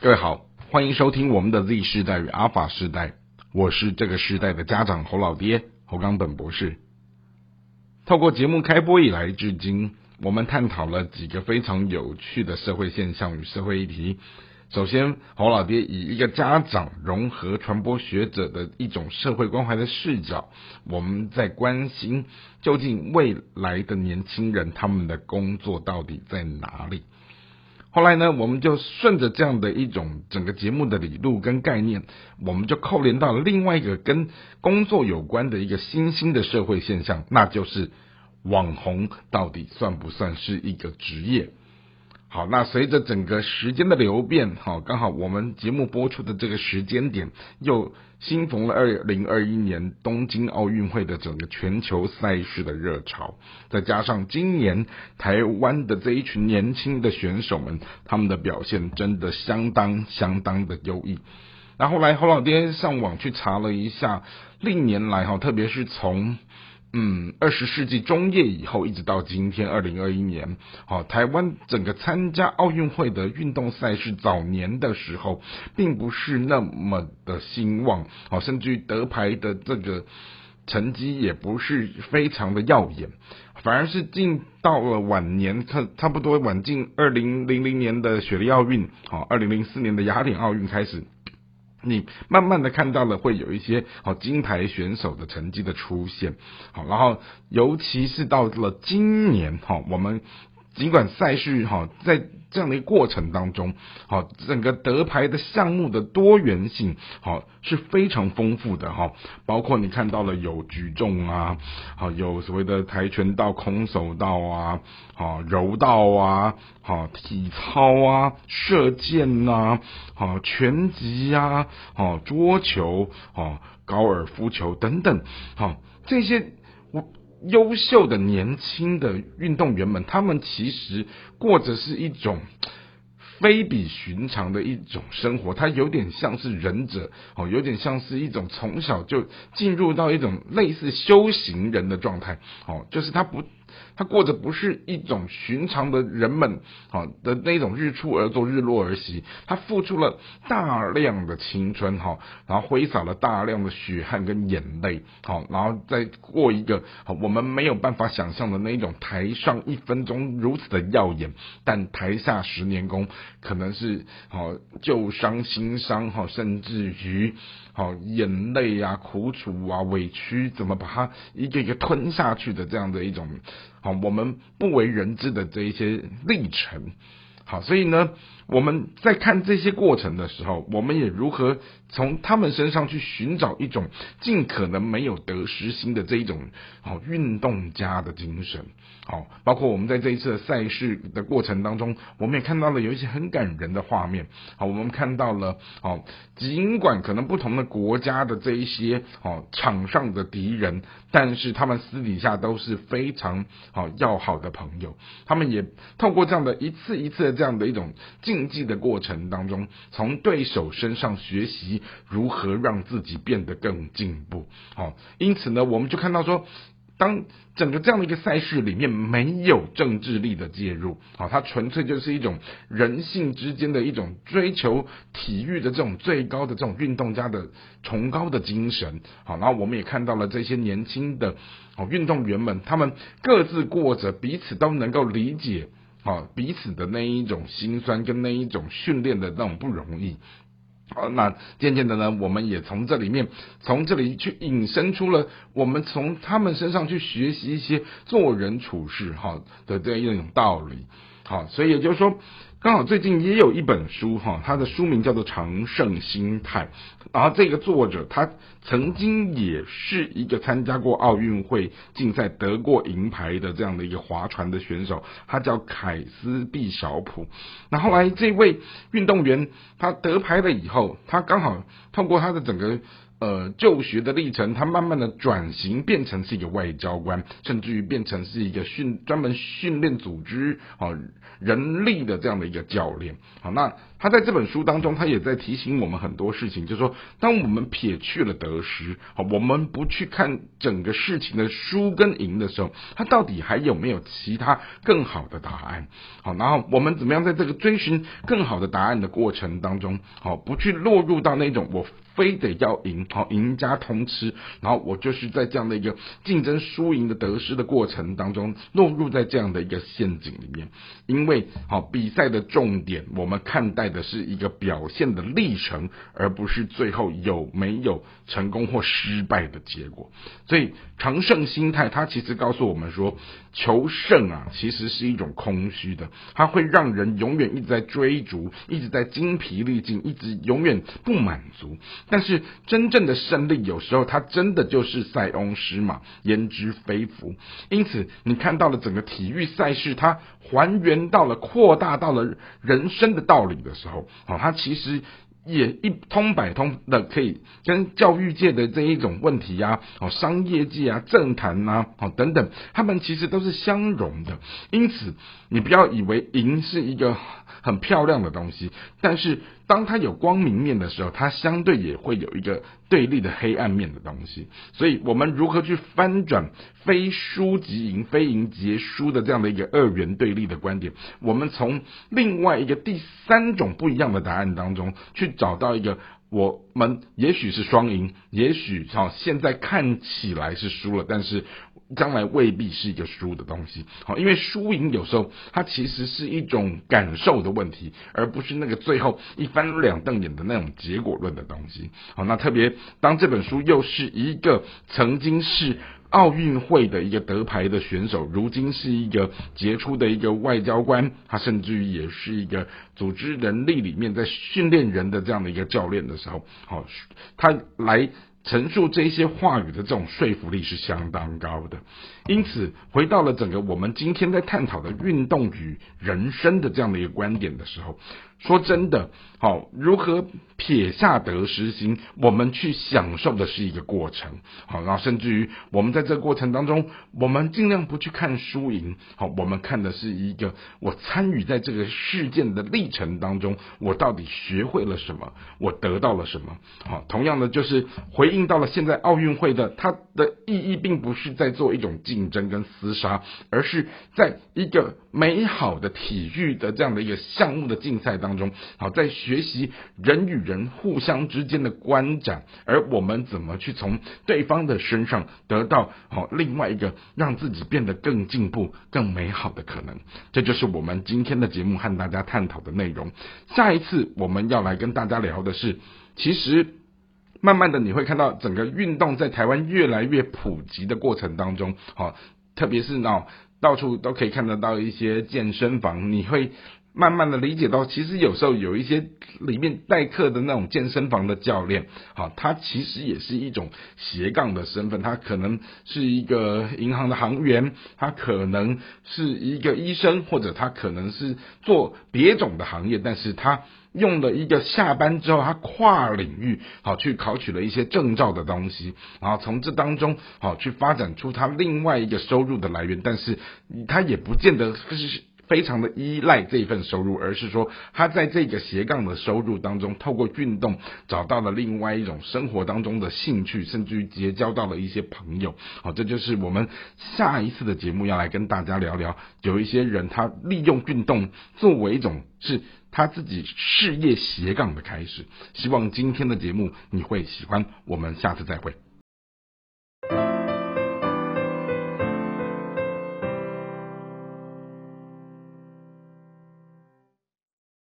各位好，欢迎收听我们的 Z 世代与阿法世代，我是这个时代的家长侯老爹侯刚本博士。透过节目开播以来至今，我们探讨了几个非常有趣的社会现象与社会议题。首先，侯老爹以一个家长融合传播学者的一种社会关怀的视角，我们在关心究竟未来的年轻人他们的工作到底在哪里。后来呢，我们就顺着这样的一种整个节目的理路跟概念，我们就扣连到了另外一个跟工作有关的一个新兴的社会现象，那就是网红到底算不算是一个职业？好，那随着整个时间的流变，好，刚好我们节目播出的这个时间点，又新逢了二零二一年东京奥运会的整个全球赛事的热潮，再加上今年台湾的这一群年轻的选手们，他们的表现真的相当相当的优异。那后来侯老爹上网去查了一下，历年来哈，特别是从嗯，二十世纪中叶以后，一直到今天二零二一年，好，台湾整个参加奥运会的运动赛事，早年的时候并不是那么的兴旺，好，甚至于得牌的这个成绩也不是非常的耀眼，反而是进到了晚年，差差不多晚近二零零零年的雪梨奥运，好，二零零四年的雅典奥运开始。你慢慢的看到了会有一些好金牌选手的成绩的出现，好，然后尤其是到了今年哈，我们尽管赛事哈在这样的一个过程当中，好，整个得牌的项目的多元性好是非常丰富的哈，包括你看到了有举重啊，好有所谓的跆拳道、空手道啊，好柔道啊，好体操啊，射箭呐，好拳击呀，好桌球，好高尔夫球等等，好这些优秀的年轻的运动员们，他们其实过着是一种非比寻常的一种生活，他有点像是忍者哦，有点像是一种从小就进入到一种类似修行人的状态哦，就是他不。他过着不是一种寻常的人们好的那种日出而作日落而息，他付出了大量的青春哈，然后挥洒了大量的血汗跟眼泪好，然后再过一个好我们没有办法想象的那一种台上一分钟如此的耀眼，但台下十年功可能是好旧伤新伤哈，甚至于好眼泪啊苦楚啊委屈怎么把它一个一个吞下去的这样的一种。好，我们不为人知的这一些历程，好，所以呢，我们在看这些过程的时候，我们也如何从他们身上去寻找一种尽可能没有得失心的这一种好运动家的精神。好，包括我们在这一次的赛事的过程当中，我们也看到了有一些很感人的画面。好，我们看到了，好，尽管可能不同的国家的这一些，好场上的敌人，但是他们私底下都是非常好要好的朋友。他们也透过这样的一次一次的这样的一种竞技的过程当中，从对手身上学习如何让自己变得更进步。好，因此呢，我们就看到说。当整个这样的一个赛事里面没有政治力的介入，好，它纯粹就是一种人性之间的一种追求体育的这种最高的这种运动家的崇高的精神，好，然后我们也看到了这些年轻的哦运动员们，他们各自过着彼此都能够理解，好彼此的那一种心酸跟那一种训练的那种不容易。好，那渐渐的呢，我们也从这里面，从这里去引申出了我们从他们身上去学习一些做人处事哈的这样一种道理。好，所以也就是说。刚好最近也有一本书哈，它的书名叫做《长胜心态》，然后这个作者他曾经也是一个参加过奥运会竞赛得过银牌的这样的一个划船的选手，他叫凯斯毕小普。那后来这位运动员他得牌了以后，他刚好通过他的整个。呃，就学的历程，他慢慢的转型变成是一个外交官，甚至于变成是一个训专门训练组织啊人力的这样的一个教练。好，那他在这本书当中，他也在提醒我们很多事情，就是说，当我们撇去了得失，好，我们不去看整个事情的输跟赢的时候，他到底还有没有其他更好的答案？好，然后我们怎么样在这个追寻更好的答案的过程当中，好，不去落入到那种我。非得要赢，好赢家通吃，然后我就是在这样的一个竞争输赢的得失的过程当中，落入在这样的一个陷阱里面。因为好比赛的重点，我们看待的是一个表现的历程，而不是最后有没有成功或失败的结果。所以常胜心态，它其实告诉我们说，求胜啊，其实是一种空虚的，它会让人永远一直在追逐，一直在精疲力尽，一直永远不满足。但是真正的胜利，有时候它真的就是塞翁失马焉知非福。因此，你看到了整个体育赛事，它还原到了、扩大到了人生的道理的时候，哦，它其实。也一通百通的可以跟教育界的这一种问题呀，哦，商业界啊、政坛呐，哦等等，他们其实都是相容的。因此，你不要以为赢是一个很漂亮的东西，但是当它有光明面的时候，它相对也会有一个对立的黑暗面的东西。所以，我们如何去翻转非输即赢、非赢即输的这样的一个二元对立的观点？我们从另外一个第三种不一样的答案当中去。找到一个，我们也许是双赢，也许好现在看起来是输了，但是将来未必是一个输的东西。好，因为输赢有时候它其实是一种感受的问题，而不是那个最后一翻两瞪眼的那种结果论的东西。好，那特别当这本书又是一个曾经是。奥运会的一个得牌的选手，如今是一个杰出的一个外交官，他甚至于也是一个组织人力里面在训练人的这样的一个教练的时候，好，他来。陈述这些话语的这种说服力是相当高的，因此回到了整个我们今天在探讨的运动与人生的这样的一个观点的时候，说真的，好，如何撇下得失心，我们去享受的是一个过程，好，然后甚至于我们在这个过程当中，我们尽量不去看输赢，好，我们看的是一个我参与在这个事件的历程当中，我到底学会了什么，我得到了什么，好，同样的就是回应。到了现在奥运会的它的意义，并不是在做一种竞争跟厮杀，而是在一个美好的体育的这样的一个项目的竞赛当中，好在学习人与人互相之间的观展，而我们怎么去从对方的身上得到好另外一个让自己变得更进步、更美好的可能，这就是我们今天的节目和大家探讨的内容。下一次我们要来跟大家聊的是，其实。慢慢的，你会看到整个运动在台湾越来越普及的过程当中，好，特别是那到处都可以看得到一些健身房，你会慢慢的理解到，其实有时候有一些里面代课的那种健身房的教练，好，他其实也是一种斜杠的身份，他可能是一个银行的行员，他可能是一个医生，或者他可能是做别种的行业，但是他。用了一个下班之后，他跨领域好去考取了一些证照的东西，然后从这当中好去发展出他另外一个收入的来源，但是他也不见得是非常的依赖这一份收入，而是说他在这个斜杠的收入当中，透过运动找到了另外一种生活当中的兴趣，甚至于结交到了一些朋友。好，这就是我们下一次的节目要来跟大家聊聊，有一些人他利用运动作为一种是。他自己事业斜杠的开始，希望今天的节目你会喜欢。我们下次再会。